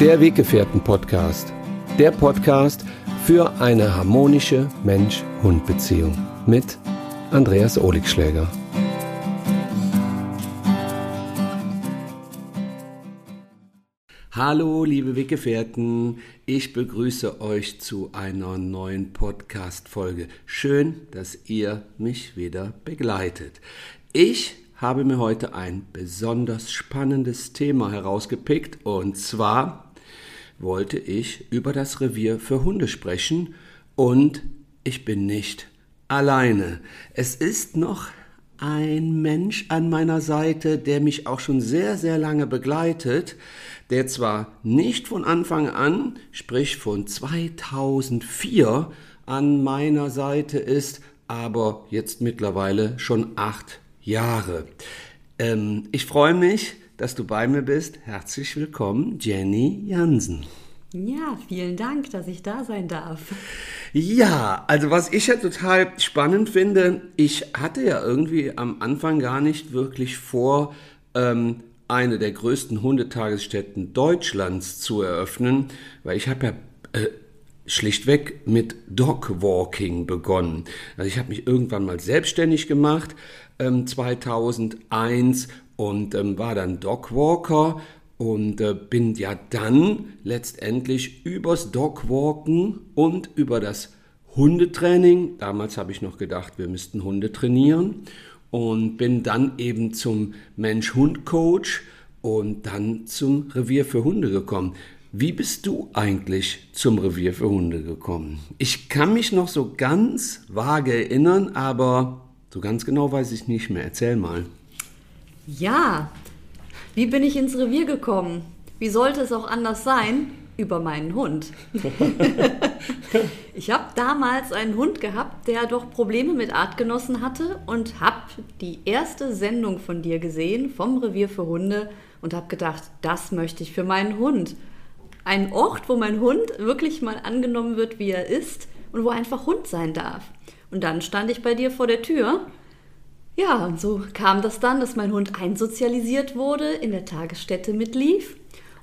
Der Weggefährten-Podcast. Der Podcast für eine harmonische Mensch-Hund-Beziehung mit Andreas Oligschläger. Hallo, liebe Weggefährten. Ich begrüße euch zu einer neuen Podcast-Folge. Schön, dass ihr mich wieder begleitet. Ich habe mir heute ein besonders spannendes Thema herausgepickt und zwar wollte ich über das Revier für Hunde sprechen und ich bin nicht alleine. Es ist noch ein Mensch an meiner Seite, der mich auch schon sehr, sehr lange begleitet, der zwar nicht von Anfang an, sprich von 2004 an meiner Seite ist, aber jetzt mittlerweile schon acht Jahre. Ähm, ich freue mich, dass du bei mir bist. Herzlich willkommen, Jenny Jansen. Ja, vielen Dank, dass ich da sein darf. Ja, also was ich ja total spannend finde, ich hatte ja irgendwie am Anfang gar nicht wirklich vor, ähm, eine der größten Hundetagesstätten Deutschlands zu eröffnen, weil ich habe ja äh, schlichtweg mit Dogwalking begonnen. Also ich habe mich irgendwann mal selbstständig gemacht, ähm, 2001 und ähm, war dann Dogwalker und äh, bin ja dann letztendlich übers Dogwalken und über das Hundetraining, damals habe ich noch gedacht, wir müssten Hunde trainieren und bin dann eben zum Mensch-Hund-Coach und dann zum Revier für Hunde gekommen. Wie bist du eigentlich zum Revier für Hunde gekommen? Ich kann mich noch so ganz vage erinnern, aber so ganz genau weiß ich nicht mehr. Erzähl mal. Ja, wie bin ich ins Revier gekommen? Wie sollte es auch anders sein? Über meinen Hund. ich habe damals einen Hund gehabt, der doch Probleme mit Artgenossen hatte und habe die erste Sendung von dir gesehen vom Revier für Hunde und habe gedacht, das möchte ich für meinen Hund ein Ort, wo mein Hund wirklich mal angenommen wird, wie er ist und wo er einfach Hund sein darf. Und dann stand ich bei dir vor der Tür. Ja, und so kam das dann, dass mein Hund einsozialisiert wurde, in der Tagesstätte mitlief.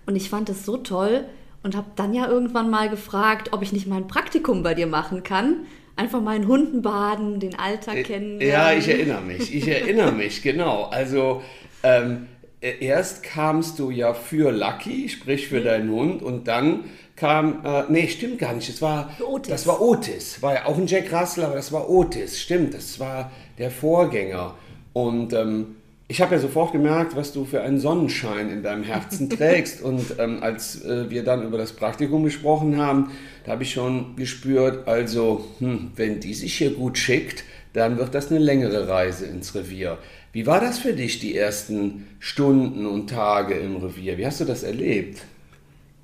Und ich fand es so toll und habe dann ja irgendwann mal gefragt, ob ich nicht mal ein Praktikum bei dir machen kann. Einfach mal in Hunden baden, den Alltag kennen. Ja, ich erinnere mich. Ich erinnere mich, genau. Also ähm, äh, erst kamst du ja für Lucky, sprich für mhm. deinen Hund, und dann kam, äh, nee, stimmt gar nicht, das war Otis. Das war Otis, war ja auch ein Jack Russell, aber das war Otis, stimmt, das war der Vorgänger. Und ähm, ich habe ja sofort gemerkt, was du für einen Sonnenschein in deinem Herzen trägst. Und ähm, als äh, wir dann über das Praktikum gesprochen haben, da habe ich schon gespürt, also, hm, wenn die sich hier gut schickt, dann wird das eine längere Reise ins Revier. Wie war das für dich, die ersten Stunden und Tage im Revier? Wie hast du das erlebt?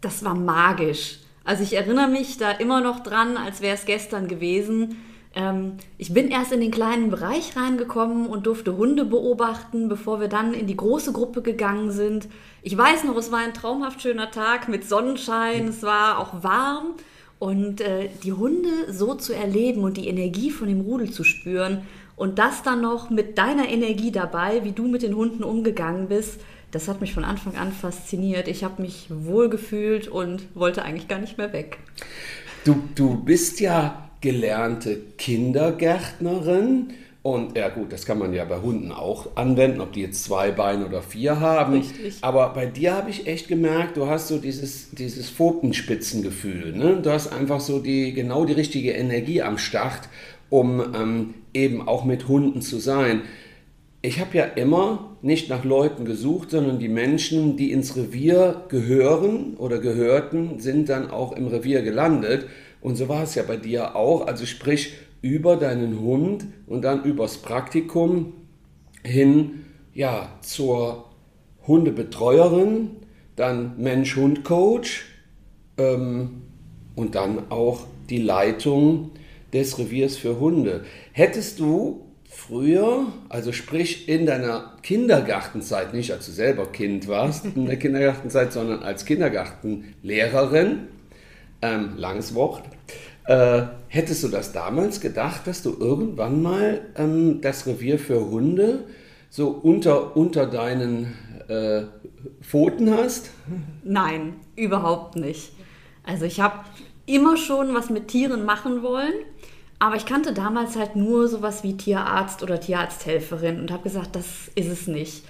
Das war magisch. Also ich erinnere mich da immer noch dran, als wäre es gestern gewesen. Ähm, ich bin erst in den kleinen Bereich reingekommen und durfte Hunde beobachten, bevor wir dann in die große Gruppe gegangen sind. Ich weiß noch, es war ein traumhaft schöner Tag mit Sonnenschein, es war auch warm. Und äh, die Hunde so zu erleben und die Energie von dem Rudel zu spüren, und das dann noch mit deiner Energie dabei, wie du mit den Hunden umgegangen bist, das hat mich von Anfang an fasziniert. Ich habe mich wohlgefühlt und wollte eigentlich gar nicht mehr weg. Du, du bist ja gelernte Kindergärtnerin. Und ja gut, das kann man ja bei Hunden auch anwenden, ob die jetzt zwei Beine oder vier haben. Richtig. Aber bei dir habe ich echt gemerkt, du hast so dieses, dieses Pfotenspitzengefühl. Ne? Du hast einfach so die, genau die richtige Energie am Start um ähm, eben auch mit Hunden zu sein. Ich habe ja immer nicht nach Leuten gesucht, sondern die Menschen, die ins Revier gehören oder gehörten, sind dann auch im Revier gelandet. Und so war es ja bei dir auch. Also sprich über deinen Hund und dann übers Praktikum hin ja, zur Hundebetreuerin, dann Mensch-Hund-Coach ähm, und dann auch die Leitung des Reviers für Hunde. Hättest du früher, also sprich in deiner Kindergartenzeit, nicht als du selber Kind warst in der Kindergartenzeit, sondern als Kindergartenlehrerin, ähm, langes Wort, äh, hättest du das damals gedacht, dass du irgendwann mal ähm, das Revier für Hunde so unter, unter deinen äh, Pfoten hast? Nein, überhaupt nicht. Also ich habe immer schon was mit Tieren machen wollen, aber ich kannte damals halt nur sowas wie Tierarzt oder Tierarzthelferin und habe gesagt, das ist es nicht.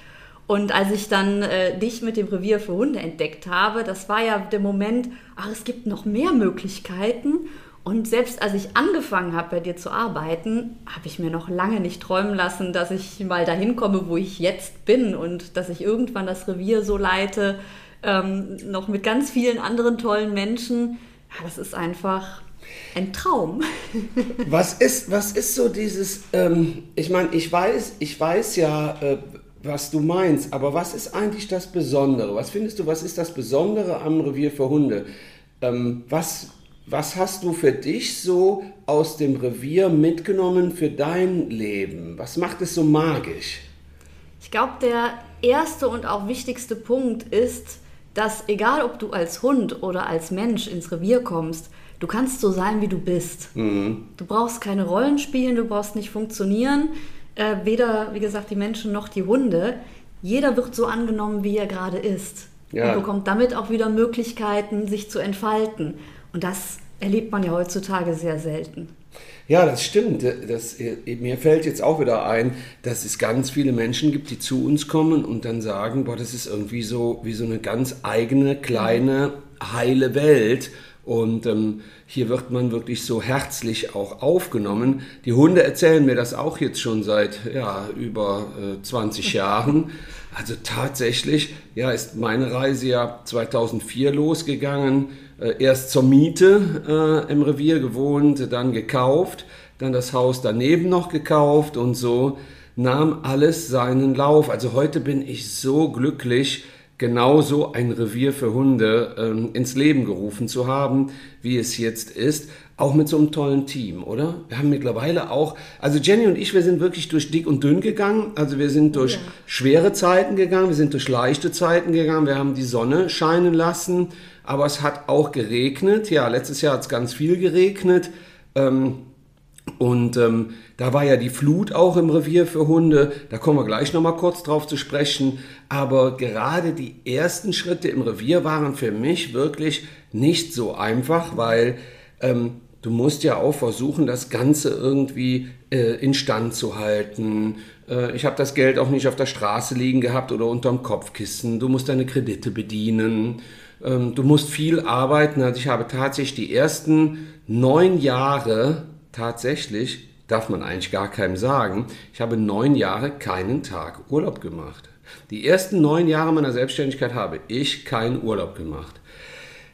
Und als ich dann äh, dich mit dem Revier für Hunde entdeckt habe, das war ja der Moment, ach, es gibt noch mehr Möglichkeiten. Und selbst als ich angefangen habe, bei dir zu arbeiten, habe ich mir noch lange nicht träumen lassen, dass ich mal dahin komme, wo ich jetzt bin und dass ich irgendwann das Revier so leite, ähm, noch mit ganz vielen anderen tollen Menschen. Ja, das ist einfach ein Traum. was, ist, was ist so dieses, ähm, ich meine, ich weiß, ich weiß ja, äh, was du meinst, aber was ist eigentlich das Besondere? Was findest du, was ist das Besondere am Revier für Hunde? Ähm, was was hast du für dich so aus dem Revier mitgenommen für dein Leben? Was macht es so magisch? Ich glaube, der erste und auch wichtigste Punkt ist, dass egal ob du als Hund oder als Mensch ins Revier kommst, du kannst so sein, wie du bist. Mhm. Du brauchst keine Rollen spielen, du brauchst nicht funktionieren. Äh, weder, wie gesagt, die Menschen noch die Hunde. Jeder wird so angenommen, wie er gerade ist. Ja. Und bekommt damit auch wieder Möglichkeiten, sich zu entfalten. Und das erlebt man ja heutzutage sehr selten. Ja, das stimmt. Das, mir fällt jetzt auch wieder ein, dass es ganz viele Menschen gibt, die zu uns kommen und dann sagen, boah, das ist irgendwie so wie so eine ganz eigene, kleine, heile Welt. Und ähm, hier wird man wirklich so herzlich auch aufgenommen. Die Hunde erzählen mir das auch jetzt schon seit ja, über äh, 20 Jahren. Also tatsächlich, ja, ist meine Reise ja 2004 losgegangen äh, erst zur Miete äh, im Revier gewohnt, dann gekauft, dann das Haus daneben noch gekauft und so nahm alles seinen Lauf. Also heute bin ich so glücklich, genauso ein Revier für Hunde ähm, ins Leben gerufen zu haben, wie es jetzt ist. Auch mit so einem tollen Team, oder? Wir haben mittlerweile auch, also Jenny und ich, wir sind wirklich durch dick und dünn gegangen. Also wir sind durch ja. schwere Zeiten gegangen, wir sind durch leichte Zeiten gegangen, wir haben die Sonne scheinen lassen aber es hat auch geregnet. Ja, letztes Jahr hat es ganz viel geregnet. Ähm, und ähm, da war ja die Flut auch im Revier für Hunde. Da kommen wir gleich nochmal kurz drauf zu sprechen. Aber gerade die ersten Schritte im Revier waren für mich wirklich nicht so einfach, weil ähm, du musst ja auch versuchen, das Ganze irgendwie äh, instand zu halten. Äh, ich habe das Geld auch nicht auf der Straße liegen gehabt oder unterm Kopfkissen. Du musst deine Kredite bedienen. Ähm, du musst viel arbeiten. Also ich habe tatsächlich die ersten neun Jahre tatsächlich, darf man eigentlich gar keinem sagen, ich habe neun Jahre keinen Tag Urlaub gemacht. Die ersten neun Jahre meiner Selbstständigkeit habe ich keinen Urlaub gemacht.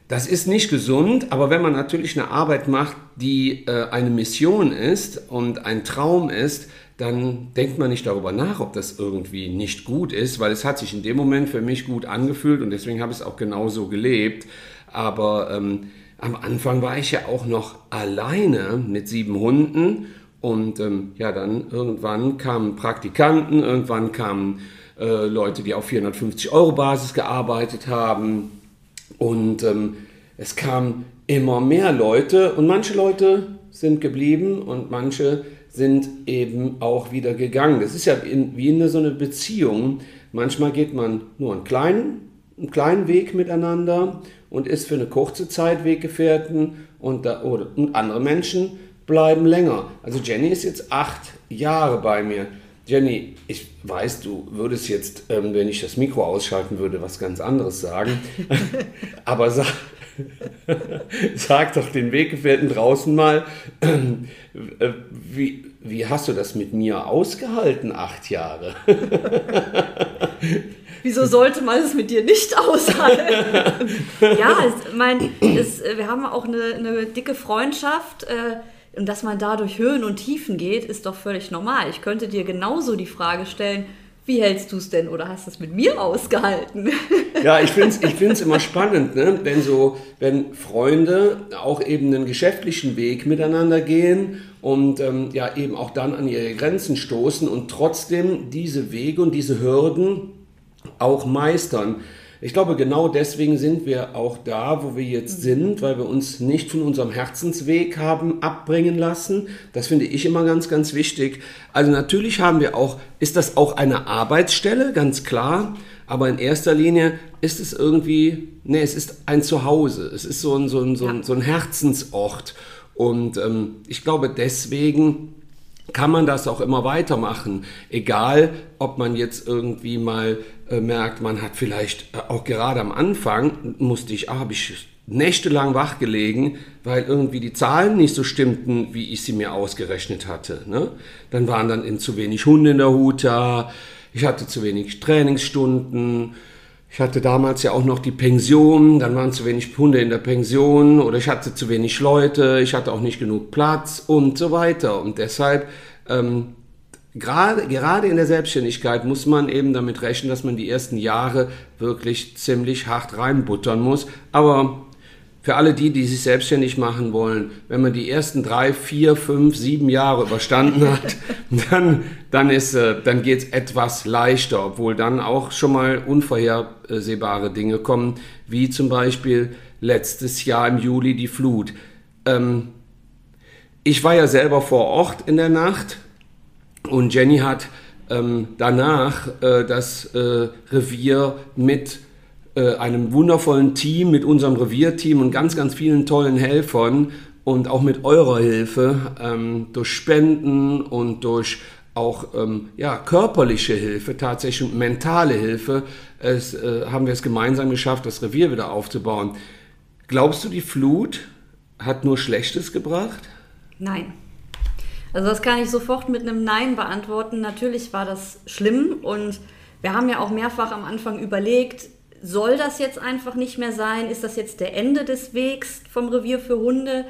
Das ist nicht gesund, aber wenn man natürlich eine Arbeit macht, die äh, eine Mission ist und ein Traum ist, dann denkt man nicht darüber nach, ob das irgendwie nicht gut ist, weil es hat sich in dem Moment für mich gut angefühlt und deswegen habe ich es auch genauso gelebt. Aber ähm, am Anfang war ich ja auch noch alleine mit sieben Hunden und ähm, ja, dann irgendwann kamen Praktikanten, irgendwann kamen äh, Leute, die auf 450 Euro Basis gearbeitet haben und ähm, es kamen immer mehr Leute und manche Leute sind geblieben und manche sind eben auch wieder gegangen. Das ist ja in, wie in so einer Beziehung. Manchmal geht man nur einen kleinen, einen kleinen Weg miteinander und ist für eine kurze Zeit Weggefährten und, da, oder, und andere Menschen bleiben länger. Also Jenny ist jetzt acht Jahre bei mir. Jenny, ich weiß, du würdest jetzt, ähm, wenn ich das Mikro ausschalten würde, was ganz anderes sagen. Aber sag, Sag doch den Weggefährten draußen mal, äh, wie, wie hast du das mit mir ausgehalten, acht Jahre? Wieso sollte man es mit dir nicht aushalten? ja, ich meine, wir haben auch eine, eine dicke Freundschaft. Äh, und dass man da durch Höhen und Tiefen geht, ist doch völlig normal. Ich könnte dir genauso die Frage stellen, wie hältst du es denn oder hast du es mit mir ausgehalten? Ja, ich finde es ich find's immer spannend, ne? wenn, so, wenn Freunde auch eben einen geschäftlichen Weg miteinander gehen und ähm, ja eben auch dann an ihre Grenzen stoßen und trotzdem diese Wege und diese Hürden auch meistern. Ich glaube, genau deswegen sind wir auch da, wo wir jetzt sind, weil wir uns nicht von unserem Herzensweg haben abbringen lassen. Das finde ich immer ganz, ganz wichtig. Also natürlich haben wir auch, ist das auch eine Arbeitsstelle, ganz klar. aber in erster Linie ist es irgendwie, nee, es ist ein Zuhause, es ist so ein, so ein, so ein, so ein Herzensort. Und ähm, ich glaube, deswegen kann man das auch immer weitermachen. Egal, ob man jetzt irgendwie mal äh, merkt, man hat vielleicht äh, auch gerade am Anfang, musste ich, ah, habe ich nächtelang wach gelegen, weil irgendwie die Zahlen nicht so stimmten, wie ich sie mir ausgerechnet hatte. Ne? Dann waren dann zu wenig Hunde in der Hut da, ich hatte zu wenig Trainingsstunden, ich hatte damals ja auch noch die Pension, dann waren zu wenig Hunde in der Pension oder ich hatte zu wenig Leute, ich hatte auch nicht genug Platz und so weiter. Und deshalb, ähm, gerade, gerade in der Selbstständigkeit muss man eben damit rechnen, dass man die ersten Jahre wirklich ziemlich hart reinbuttern muss. Aber für alle die, die sich selbstständig machen wollen, wenn man die ersten drei, vier, fünf, sieben Jahre überstanden hat, dann, dann, ist, äh, dann geht es etwas leichter, obwohl dann auch schon mal unvorhersehbare Dinge kommen, wie zum Beispiel letztes Jahr im Juli die Flut. Ähm, ich war ja selber vor Ort in der Nacht und Jenny hat ähm, danach äh, das äh, Revier mit äh, einem wundervollen Team, mit unserem Revierteam und ganz, ganz vielen tollen Helfern und auch mit eurer Hilfe ähm, durch Spenden und durch auch ähm, ja, körperliche Hilfe, tatsächlich mentale Hilfe, es, äh, haben wir es gemeinsam geschafft, das Revier wieder aufzubauen. Glaubst du, die Flut hat nur Schlechtes gebracht? Nein. Also das kann ich sofort mit einem Nein beantworten. Natürlich war das schlimm und wir haben ja auch mehrfach am Anfang überlegt, soll das jetzt einfach nicht mehr sein? Ist das jetzt der Ende des Wegs vom Revier für Hunde?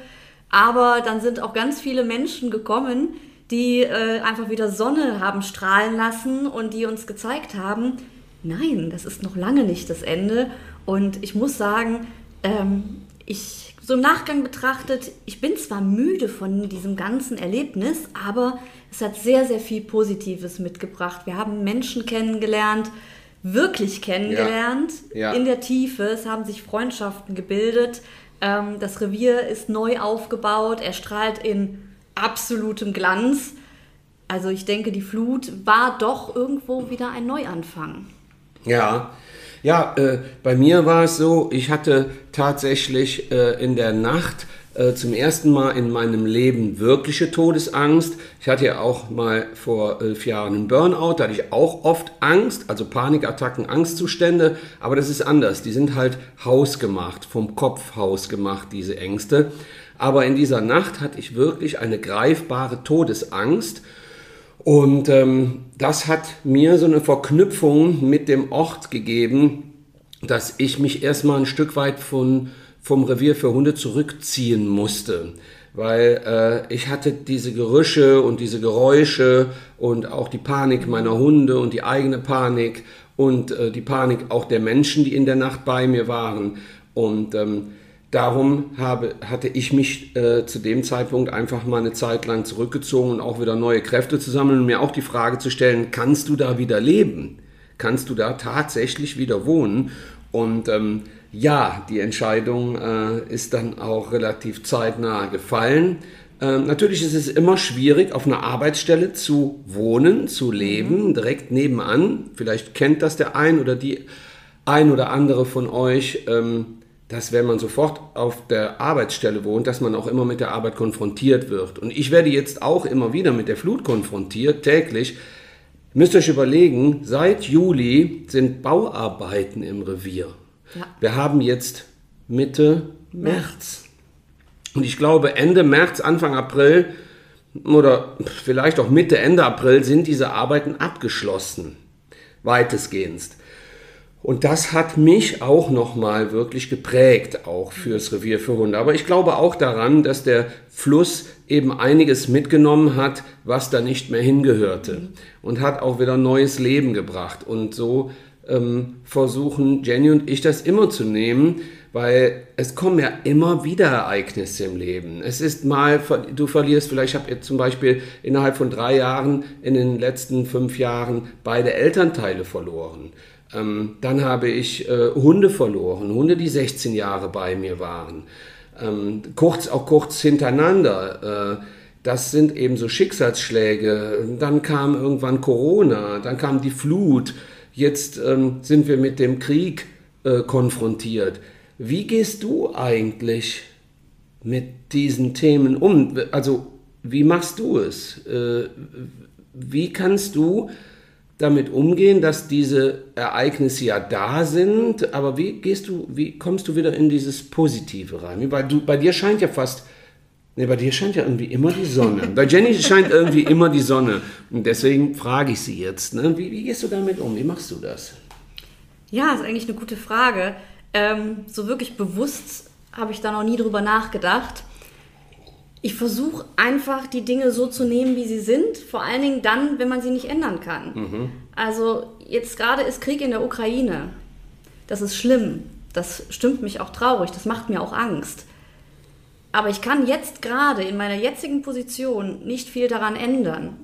Aber dann sind auch ganz viele Menschen gekommen, die äh, einfach wieder Sonne haben strahlen lassen und die uns gezeigt haben, nein, das ist noch lange nicht das Ende. Und ich muss sagen, ähm, ich so im Nachgang betrachtet, ich bin zwar müde von diesem ganzen Erlebnis, aber es hat sehr, sehr viel Positives mitgebracht. Wir haben Menschen kennengelernt, wirklich kennengelernt ja. Ja. in der Tiefe. Es haben sich Freundschaften gebildet. Ähm, das Revier ist neu aufgebaut. Er strahlt in absolutem Glanz. Also ich denke, die Flut war doch irgendwo wieder ein Neuanfang. Ja, ja, äh, bei mir war es so, ich hatte tatsächlich äh, in der Nacht äh, zum ersten Mal in meinem Leben wirkliche Todesangst. Ich hatte ja auch mal vor elf Jahren einen Burnout, da hatte ich auch oft Angst, also Panikattacken, Angstzustände, aber das ist anders. Die sind halt hausgemacht, vom Kopf hausgemacht, diese Ängste. Aber in dieser Nacht hatte ich wirklich eine greifbare Todesangst. Und ähm, das hat mir so eine Verknüpfung mit dem Ort gegeben, dass ich mich erstmal ein Stück weit von vom Revier für Hunde zurückziehen musste, weil äh, ich hatte diese Gerüche und diese Geräusche und auch die Panik meiner Hunde und die eigene Panik und äh, die Panik auch der Menschen, die in der Nacht bei mir waren. Und ähm, darum habe, hatte ich mich äh, zu dem Zeitpunkt einfach mal eine Zeit lang zurückgezogen und auch wieder neue Kräfte zu sammeln und mir auch die Frage zu stellen, kannst du da wieder leben? Kannst du da tatsächlich wieder wohnen? Und ähm, ja, die Entscheidung äh, ist dann auch relativ zeitnah gefallen. Ähm, natürlich ist es immer schwierig, auf einer Arbeitsstelle zu wohnen, zu leben, mhm. direkt nebenan. Vielleicht kennt das der ein oder die ein oder andere von euch, ähm, dass wenn man sofort auf der Arbeitsstelle wohnt, dass man auch immer mit der Arbeit konfrontiert wird. Und ich werde jetzt auch immer wieder mit der Flut konfrontiert, täglich. Müsst ihr euch überlegen, seit Juli sind Bauarbeiten im Revier. Ja. Wir haben jetzt Mitte März. Und ich glaube, Ende März, Anfang April oder vielleicht auch Mitte, Ende April sind diese Arbeiten abgeschlossen. Weitestgehend. Und das hat mich auch nochmal wirklich geprägt, auch fürs Revier für Hunde. Aber ich glaube auch daran, dass der Fluss eben einiges mitgenommen hat, was da nicht mehr hingehörte. Und hat auch wieder neues Leben gebracht. Und so ähm, versuchen Jenny und ich das immer zu nehmen, weil es kommen ja immer wieder Ereignisse im Leben. Es ist mal, du verlierst vielleicht, ich habe jetzt zum Beispiel innerhalb von drei Jahren in den letzten fünf Jahren beide Elternteile verloren. Ähm, dann habe ich äh, Hunde verloren, Hunde, die 16 Jahre bei mir waren. Ähm, kurz, auch kurz hintereinander. Äh, das sind eben so Schicksalsschläge. Dann kam irgendwann Corona, dann kam die Flut jetzt ähm, sind wir mit dem Krieg äh, konfrontiert. Wie gehst du eigentlich mit diesen Themen um? Also wie machst du es? Äh, wie kannst du damit umgehen, dass diese Ereignisse ja da sind, aber wie gehst du, wie kommst du wieder in dieses Positive rein? Weil du, bei dir scheint ja fast, nee, bei dir scheint ja irgendwie immer die Sonne. bei Jenny scheint irgendwie immer die Sonne. Und deswegen frage ich sie jetzt, ne? wie, wie, gehst du damit um? Wie machst du das? Ja, ist eigentlich eine gute Frage. Ähm, so wirklich bewusst habe ich da noch nie drüber nachgedacht ich versuche einfach die Dinge so zu nehmen, wie sie sind, vor allen Dingen dann, wenn man sie nicht ändern kann. Mhm. Also jetzt gerade ist Krieg in der Ukraine. Das ist schlimm. Das stimmt mich auch traurig. Das macht mir auch Angst. Aber ich kann jetzt gerade in meiner jetzigen Position nicht viel daran ändern.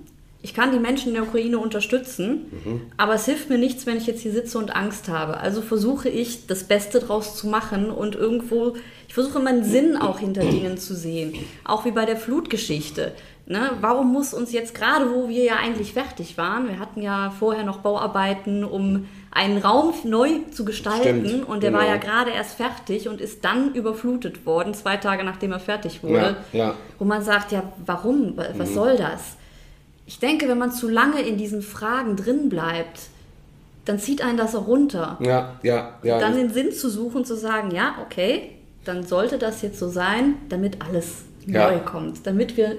Ich kann die Menschen in der Ukraine unterstützen, mhm. aber es hilft mir nichts, wenn ich jetzt hier sitze und Angst habe. Also versuche ich, das Beste draus zu machen und irgendwo versuche immer einen Sinn auch hinter Dingen zu sehen. Auch wie bei der Flutgeschichte. Ne? Warum muss uns jetzt gerade, wo wir ja eigentlich fertig waren, wir hatten ja vorher noch Bauarbeiten, um einen Raum neu zu gestalten Stimmt, und der genau. war ja gerade erst fertig und ist dann überflutet worden, zwei Tage nachdem er fertig wurde, ja, ja. wo man sagt, ja, warum, was mhm. soll das? Ich denke, wenn man zu lange in diesen Fragen drin bleibt, dann zieht einen das auch runter. Ja, ja, ja. Dann den Sinn zu suchen, zu sagen, ja, okay, dann sollte das jetzt so sein, damit alles ja. neu kommt, damit wir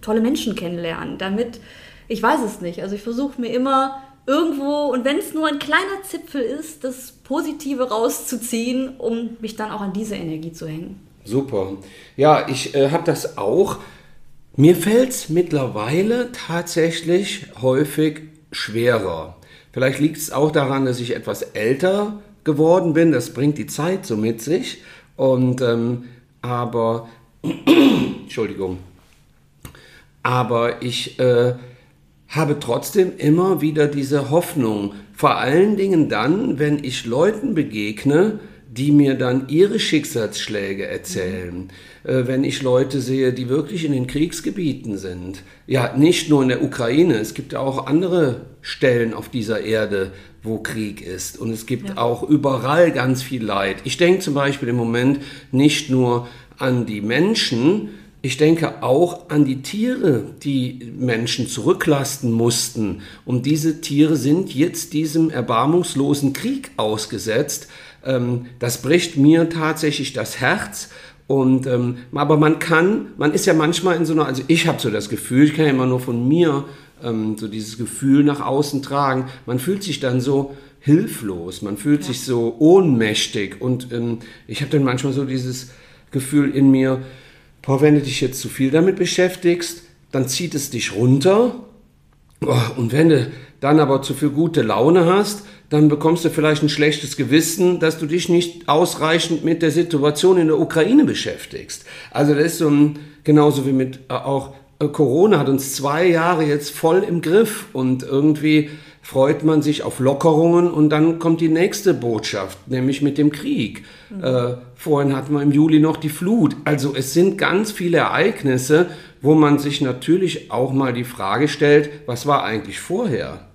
tolle Menschen kennenlernen, damit, ich weiß es nicht, also ich versuche mir immer irgendwo, und wenn es nur ein kleiner Zipfel ist, das Positive rauszuziehen, um mich dann auch an diese Energie zu hängen. Super. Ja, ich äh, habe das auch. Mir fällt es mittlerweile tatsächlich häufig schwerer. Vielleicht liegt es auch daran, dass ich etwas älter geworden bin. Das bringt die Zeit so mit sich. Und ähm, aber, Entschuldigung, aber ich äh, habe trotzdem immer wieder diese Hoffnung, vor allen Dingen dann, wenn ich Leuten begegne, die mir dann ihre Schicksalsschläge erzählen. Mhm. Äh, wenn ich Leute sehe, die wirklich in den Kriegsgebieten sind. Ja, nicht nur in der Ukraine, es gibt ja auch andere Stellen auf dieser Erde, wo Krieg ist. Und es gibt ja. auch überall ganz viel Leid. Ich denke zum Beispiel im Moment nicht nur an die Menschen, ich denke auch an die Tiere, die Menschen zurücklasten mussten. Und diese Tiere sind jetzt diesem erbarmungslosen Krieg ausgesetzt. Ähm, das bricht mir tatsächlich das Herz. Und, ähm, aber man kann, man ist ja manchmal in so einer, also ich habe so das Gefühl, ich kann ja immer nur von mir ähm, so dieses Gefühl nach außen tragen. Man fühlt sich dann so hilflos, man fühlt ja. sich so ohnmächtig und ähm, ich habe dann manchmal so dieses Gefühl in mir, boah, wenn du dich jetzt zu viel damit beschäftigst, dann zieht es dich runter boah, und wenn du dann aber zu viel gute Laune hast, dann bekommst du vielleicht ein schlechtes Gewissen, dass du dich nicht ausreichend mit der Situation in der Ukraine beschäftigst. Also das ist so ein, genauso wie mit äh, auch äh, Corona hat uns zwei Jahre jetzt voll im Griff und irgendwie freut man sich auf Lockerungen und dann kommt die nächste Botschaft, nämlich mit dem Krieg. Mhm. Äh, vorhin hatten wir im Juli noch die Flut. Also es sind ganz viele Ereignisse, wo man sich natürlich auch mal die Frage stellt, was war eigentlich vorher?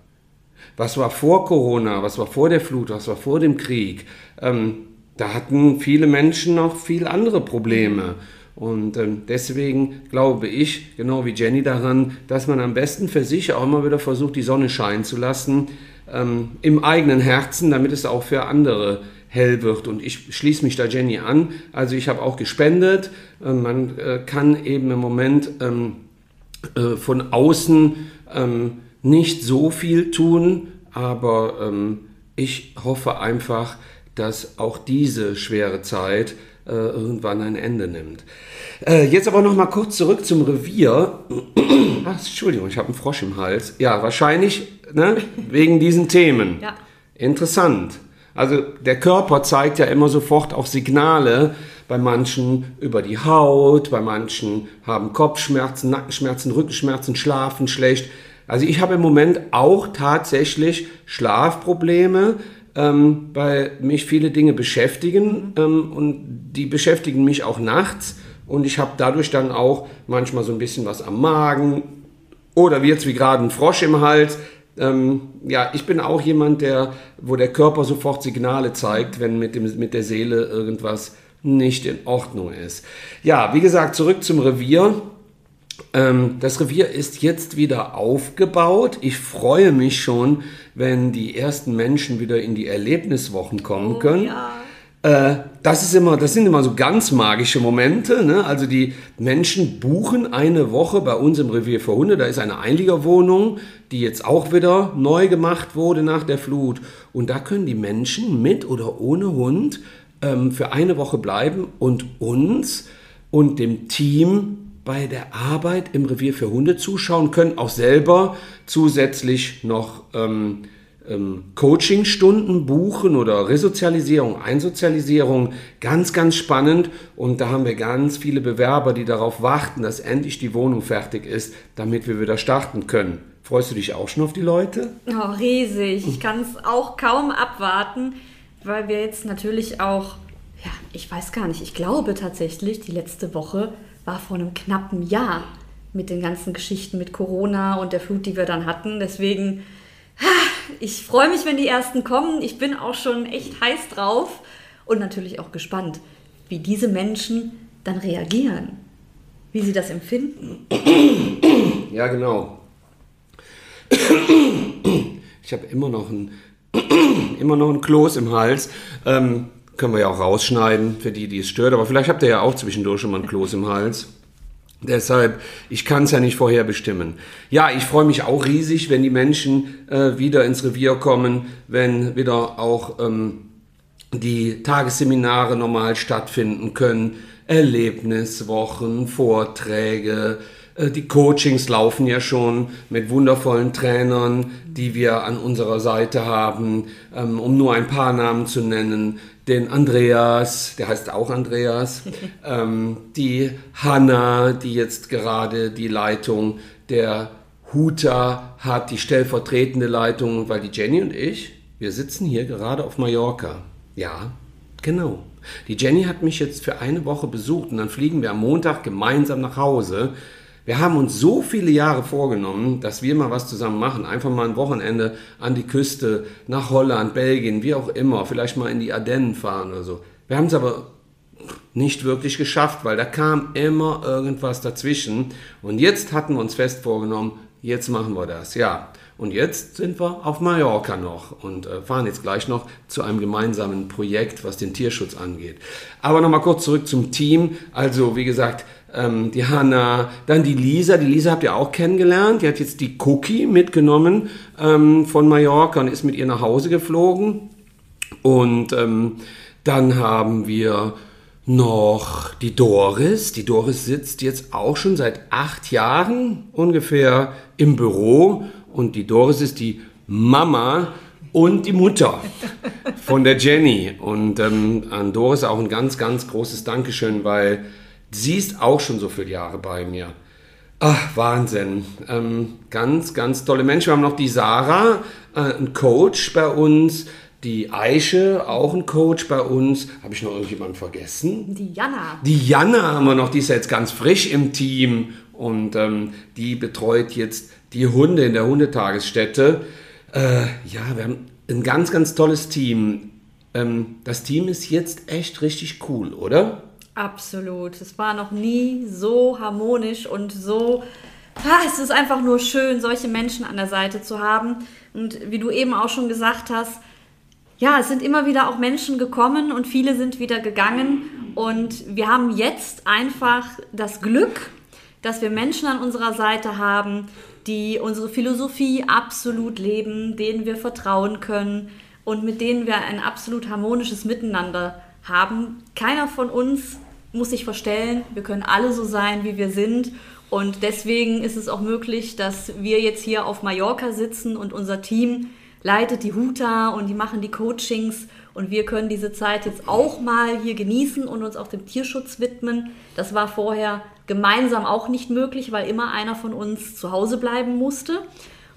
Was war vor Corona? Was war vor der Flut? Was war vor dem Krieg? Ähm, da hatten viele Menschen noch viel andere Probleme. Und ähm, deswegen glaube ich, genau wie Jenny, daran, dass man am besten für sich auch immer wieder versucht, die Sonne scheinen zu lassen, ähm, im eigenen Herzen, damit es auch für andere hell wird. Und ich schließe mich da Jenny an. Also ich habe auch gespendet. Äh, man äh, kann eben im Moment ähm, äh, von außen ähm, nicht so viel tun, aber ähm, ich hoffe einfach, dass auch diese schwere Zeit äh, irgendwann ein Ende nimmt. Äh, jetzt aber noch mal kurz zurück zum Revier. Ach, Entschuldigung, ich habe einen Frosch im Hals. Ja, wahrscheinlich ne, wegen diesen Themen. Ja. Interessant. Also der Körper zeigt ja immer sofort auch Signale. Bei manchen über die Haut, bei manchen haben Kopfschmerzen, Nackenschmerzen, Rückenschmerzen, schlafen schlecht. Also ich habe im Moment auch tatsächlich Schlafprobleme ähm, weil mich viele Dinge beschäftigen ähm, und die beschäftigen mich auch nachts und ich habe dadurch dann auch manchmal so ein bisschen was am Magen oder wie jetzt wie gerade ein Frosch im Hals. ähm, ja, ich bin auch jemand, der, wo der Körper sofort Signale zeigt, wenn mit, dem, mit der Seele irgendwas nicht in Ordnung ist. Ja, wie gesagt, zurück zum Revier. Ähm, das Revier ist jetzt wieder aufgebaut. Ich freue mich schon, wenn die ersten Menschen wieder in die Erlebniswochen kommen oh, können. Ja. Äh, das, ist immer, das sind immer so ganz magische Momente. Ne? Also die Menschen buchen eine Woche bei uns im Revier für Hunde. Da ist eine Einliegerwohnung, die jetzt auch wieder neu gemacht wurde nach der Flut. Und da können die Menschen mit oder ohne Hund ähm, für eine Woche bleiben und uns und dem Team bei der Arbeit im Revier für Hunde zuschauen, können auch selber zusätzlich noch ähm, ähm, Coachingstunden buchen oder Resozialisierung, Einsozialisierung. Ganz, ganz spannend. Und da haben wir ganz viele Bewerber, die darauf warten, dass endlich die Wohnung fertig ist, damit wir wieder starten können. Freust du dich auch schon auf die Leute? Oh, riesig. Ich kann es auch kaum abwarten, weil wir jetzt natürlich auch, ja, ich weiß gar nicht, ich glaube tatsächlich, die letzte Woche war vor einem knappen Jahr mit den ganzen Geschichten mit Corona und der Flut, die wir dann hatten. Deswegen ich freue mich, wenn die ersten kommen. Ich bin auch schon echt heiß drauf und natürlich auch gespannt, wie diese Menschen dann reagieren, wie sie das empfinden. Ja, genau. Ich habe immer noch ein immer noch ein Kloß im Hals. Ähm, können wir ja auch rausschneiden für die, die es stört. Aber vielleicht habt ihr ja auch zwischendurch schon mal ein Kloß im Hals. Deshalb, ich kann es ja nicht vorher bestimmen. Ja, ich freue mich auch riesig, wenn die Menschen äh, wieder ins Revier kommen, wenn wieder auch ähm, die Tagesseminare normal stattfinden können, Erlebniswochen, Vorträge, äh, die Coachings laufen ja schon mit wundervollen Trainern, die wir an unserer Seite haben, ähm, um nur ein paar Namen zu nennen den Andreas, der heißt auch Andreas, ähm, die Hanna, die jetzt gerade die Leitung der Huta hat, die stellvertretende Leitung, weil die Jenny und ich, wir sitzen hier gerade auf Mallorca. Ja, genau. Die Jenny hat mich jetzt für eine Woche besucht und dann fliegen wir am Montag gemeinsam nach Hause. Wir haben uns so viele Jahre vorgenommen, dass wir mal was zusammen machen. Einfach mal ein Wochenende an die Küste, nach Holland, Belgien, wie auch immer. Vielleicht mal in die Ardennen fahren oder so. Wir haben es aber nicht wirklich geschafft, weil da kam immer irgendwas dazwischen. Und jetzt hatten wir uns fest vorgenommen, jetzt machen wir das. Ja, und jetzt sind wir auf Mallorca noch und äh, fahren jetzt gleich noch zu einem gemeinsamen Projekt, was den Tierschutz angeht. Aber nochmal kurz zurück zum Team. Also, wie gesagt, ähm, die Hanna, dann die Lisa. Die Lisa habt ihr auch kennengelernt. Die hat jetzt die Cookie mitgenommen ähm, von Mallorca und ist mit ihr nach Hause geflogen. Und ähm, dann haben wir noch die Doris. Die Doris sitzt jetzt auch schon seit acht Jahren ungefähr im Büro. Und die Doris ist die Mama und die Mutter von der Jenny. Und ähm, an Doris auch ein ganz, ganz großes Dankeschön, weil Sie ist auch schon so viele Jahre bei mir. Ach, Wahnsinn. Ähm, ganz, ganz tolle Menschen. Wir haben noch die Sarah, äh, ein Coach bei uns. Die Eiche, auch ein Coach bei uns. Habe ich noch irgendjemanden vergessen? Die Jana. Die Jana haben wir noch, die ist jetzt ganz frisch im Team und ähm, die betreut jetzt die Hunde in der Hundetagesstätte. Äh, ja, wir haben ein ganz, ganz tolles Team. Ähm, das Team ist jetzt echt richtig cool, oder? Absolut. Es war noch nie so harmonisch und so. Ah, es ist einfach nur schön, solche Menschen an der Seite zu haben. Und wie du eben auch schon gesagt hast, ja, es sind immer wieder auch Menschen gekommen und viele sind wieder gegangen. Und wir haben jetzt einfach das Glück, dass wir Menschen an unserer Seite haben, die unsere Philosophie absolut leben, denen wir vertrauen können und mit denen wir ein absolut harmonisches Miteinander haben. Keiner von uns muss sich verstellen. Wir können alle so sein, wie wir sind. Und deswegen ist es auch möglich, dass wir jetzt hier auf Mallorca sitzen und unser Team leitet die Huta und die machen die Coachings und wir können diese Zeit jetzt auch mal hier genießen und uns auch dem Tierschutz widmen. Das war vorher gemeinsam auch nicht möglich, weil immer einer von uns zu Hause bleiben musste.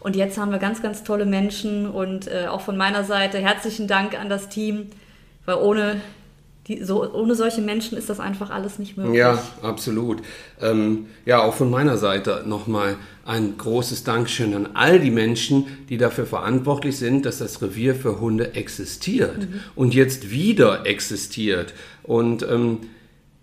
Und jetzt haben wir ganz, ganz tolle Menschen und äh, auch von meiner Seite herzlichen Dank an das Team, weil ohne die, so, ohne solche Menschen ist das einfach alles nicht möglich. Ja, absolut. Ähm, ja, auch von meiner Seite nochmal ein großes Dankeschön an all die Menschen, die dafür verantwortlich sind, dass das Revier für Hunde existiert mhm. und jetzt wieder existiert. Und ähm,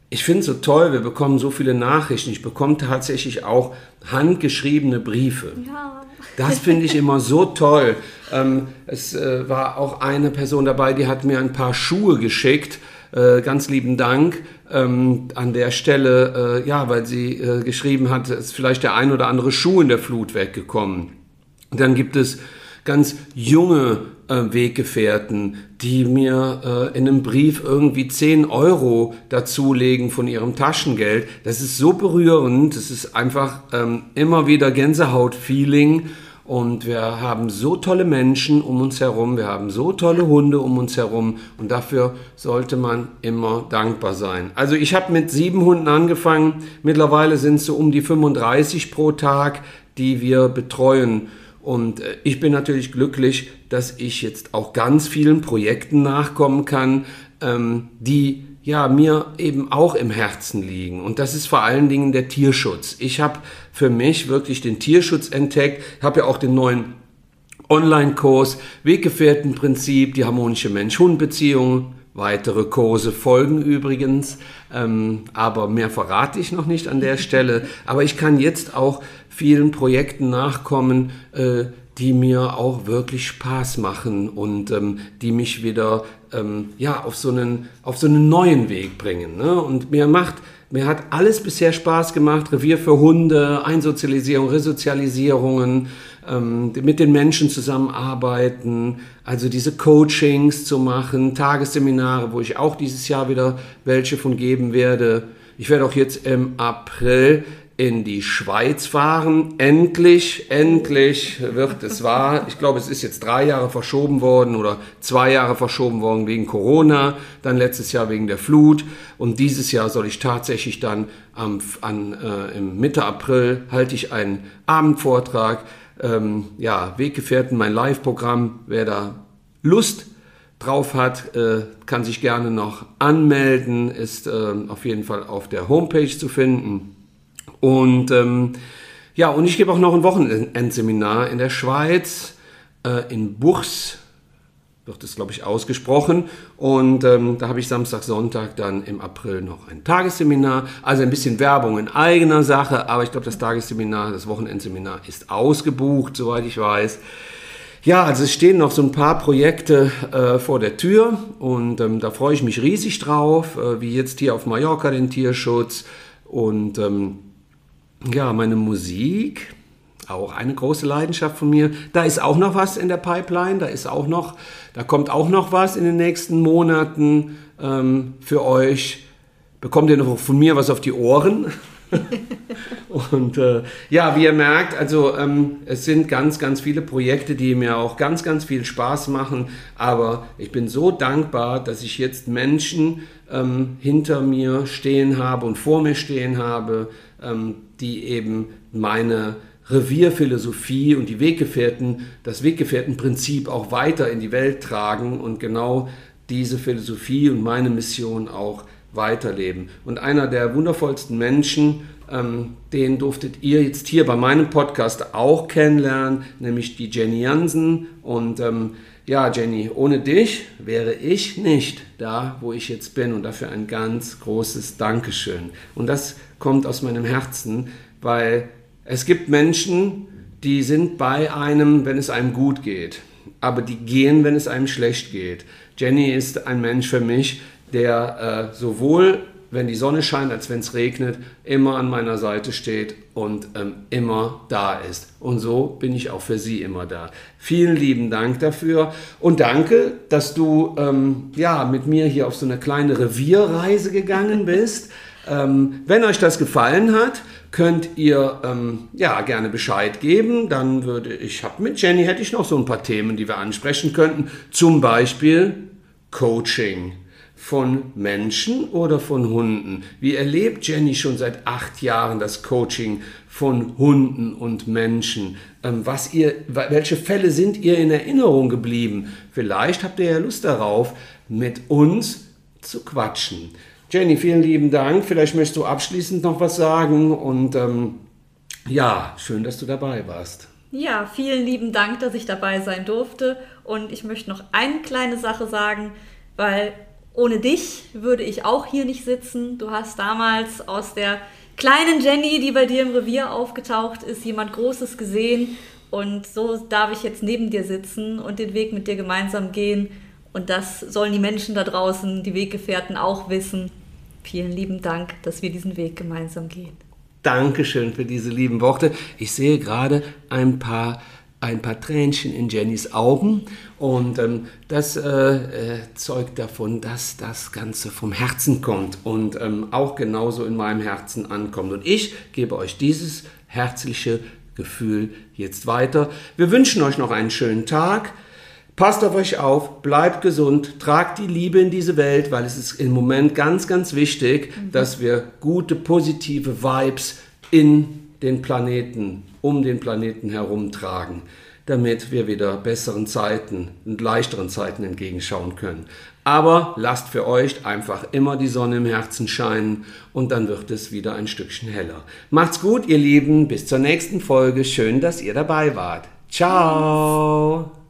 ich finde es so toll, wir bekommen so viele Nachrichten. Ich bekomme tatsächlich auch handgeschriebene Briefe. Ja. Das finde ich immer so toll. Ähm, es äh, war auch eine Person dabei, die hat mir ein paar Schuhe geschickt äh, ganz lieben Dank ähm, an der Stelle, äh, ja, weil sie äh, geschrieben hat, ist vielleicht der ein oder andere Schuh in der Flut weggekommen. dann gibt es ganz junge äh, Weggefährten, die mir äh, in einem Brief irgendwie 10 Euro dazulegen von ihrem Taschengeld. Das ist so berührend, das ist einfach ähm, immer wieder Gänsehaut-Feeling. Und wir haben so tolle Menschen um uns herum, wir haben so tolle Hunde um uns herum und dafür sollte man immer dankbar sein. Also ich habe mit sieben Hunden angefangen, mittlerweile sind es so um die 35 pro Tag, die wir betreuen. Und äh, ich bin natürlich glücklich, dass ich jetzt auch ganz vielen Projekten nachkommen kann, ähm, die ja, mir eben auch im Herzen liegen. Und das ist vor allen Dingen der Tierschutz. Ich habe für mich wirklich den Tierschutz entdeckt, habe ja auch den neuen Online-Kurs Weggefährtenprinzip, die harmonische Mensch-Hund-Beziehung. Weitere Kurse folgen übrigens, ähm, aber mehr verrate ich noch nicht an der Stelle. Aber ich kann jetzt auch vielen Projekten nachkommen, äh, die mir auch wirklich Spaß machen und ähm, die mich wieder ähm, ja, auf, so einen, auf so einen neuen Weg bringen. Ne? Und mir macht, mir hat alles bisher Spaß gemacht. Revier für Hunde, Einsozialisierung, Resozialisierungen, ähm, mit den Menschen zusammenarbeiten, also diese Coachings zu machen, Tagesseminare, wo ich auch dieses Jahr wieder welche von geben werde. Ich werde auch jetzt im April in die Schweiz fahren. Endlich, endlich wird es wahr. Ich glaube, es ist jetzt drei Jahre verschoben worden oder zwei Jahre verschoben worden wegen Corona, dann letztes Jahr wegen der Flut und dieses Jahr soll ich tatsächlich dann am, an, äh, im Mitte April halte ich einen Abendvortrag. Ähm, ja, Weggefährten, mein Live-Programm, wer da Lust drauf hat, äh, kann sich gerne noch anmelden, ist äh, auf jeden Fall auf der Homepage zu finden. Und ähm, ja, und ich gebe auch noch ein Wochenendseminar in der Schweiz, äh, in Buchs, wird es, glaube ich, ausgesprochen. Und ähm, da habe ich Samstag, Sonntag dann im April noch ein Tagesseminar. Also ein bisschen Werbung in eigener Sache, aber ich glaube, das Tagesseminar, das Wochenendseminar ist ausgebucht, soweit ich weiß. Ja, also es stehen noch so ein paar Projekte äh, vor der Tür und ähm, da freue ich mich riesig drauf, äh, wie jetzt hier auf Mallorca den Tierschutz und ähm, ja, meine Musik, auch eine große Leidenschaft von mir. Da ist auch noch was in der Pipeline, da ist auch noch, da kommt auch noch was in den nächsten Monaten ähm, für euch. Bekommt ihr noch von mir was auf die Ohren? und äh, ja, wie ihr merkt, also ähm, es sind ganz, ganz viele Projekte, die mir auch ganz, ganz viel Spaß machen. Aber ich bin so dankbar, dass ich jetzt Menschen ähm, hinter mir stehen habe und vor mir stehen habe, die eben meine Revierphilosophie und die Weggefährten, das Weggefährtenprinzip auch weiter in die Welt tragen und genau diese Philosophie und meine Mission auch weiterleben. Und einer der wundervollsten Menschen, ähm, den durftet ihr jetzt hier bei meinem Podcast auch kennenlernen, nämlich die Jenny Jansen. Und ähm, ja, Jenny, ohne dich wäre ich nicht da, wo ich jetzt bin. Und dafür ein ganz großes Dankeschön. Und das kommt aus meinem Herzen, weil es gibt Menschen, die sind bei einem, wenn es einem gut geht, aber die gehen, wenn es einem schlecht geht. Jenny ist ein Mensch für mich, der äh, sowohl wenn die Sonne scheint, als wenn es regnet, immer an meiner Seite steht und ähm, immer da ist. Und so bin ich auch für Sie immer da. Vielen lieben Dank dafür und danke, dass du ähm, ja, mit mir hier auf so eine kleine Revierreise gegangen bist. Ähm, wenn euch das gefallen hat, könnt ihr ähm, ja gerne Bescheid geben. Dann würde ich, hab mit Jenny hätte ich noch so ein paar Themen, die wir ansprechen könnten. Zum Beispiel Coaching von Menschen oder von Hunden. Wie erlebt Jenny schon seit acht Jahren das Coaching von Hunden und Menschen? Ähm, was ihr, welche Fälle sind ihr in Erinnerung geblieben? Vielleicht habt ihr ja Lust darauf, mit uns zu quatschen. Jenny, vielen lieben Dank. Vielleicht möchtest du abschließend noch was sagen und ähm, ja, schön, dass du dabei warst. Ja, vielen lieben Dank, dass ich dabei sein durfte. Und ich möchte noch eine kleine Sache sagen, weil ohne dich würde ich auch hier nicht sitzen. Du hast damals aus der kleinen Jenny, die bei dir im Revier aufgetaucht ist, jemand Großes gesehen. Und so darf ich jetzt neben dir sitzen und den Weg mit dir gemeinsam gehen. Und das sollen die Menschen da draußen, die Weggefährten auch wissen. Vielen lieben Dank, dass wir diesen Weg gemeinsam gehen. Dankeschön für diese lieben Worte. Ich sehe gerade ein paar ein paar Tränchen in Jennys Augen und ähm, das äh, äh, zeugt davon, dass das Ganze vom Herzen kommt und ähm, auch genauso in meinem Herzen ankommt. Und ich gebe euch dieses herzliche Gefühl jetzt weiter. Wir wünschen euch noch einen schönen Tag. Passt auf euch auf, bleibt gesund, tragt die Liebe in diese Welt, weil es ist im Moment ganz, ganz wichtig, mhm. dass wir gute, positive Vibes in den Planeten, um den Planeten herumtragen, damit wir wieder besseren Zeiten und leichteren Zeiten entgegenschauen können. Aber lasst für euch einfach immer die Sonne im Herzen scheinen und dann wird es wieder ein Stückchen heller. Macht's gut, ihr Lieben, bis zur nächsten Folge. Schön, dass ihr dabei wart. Ciao!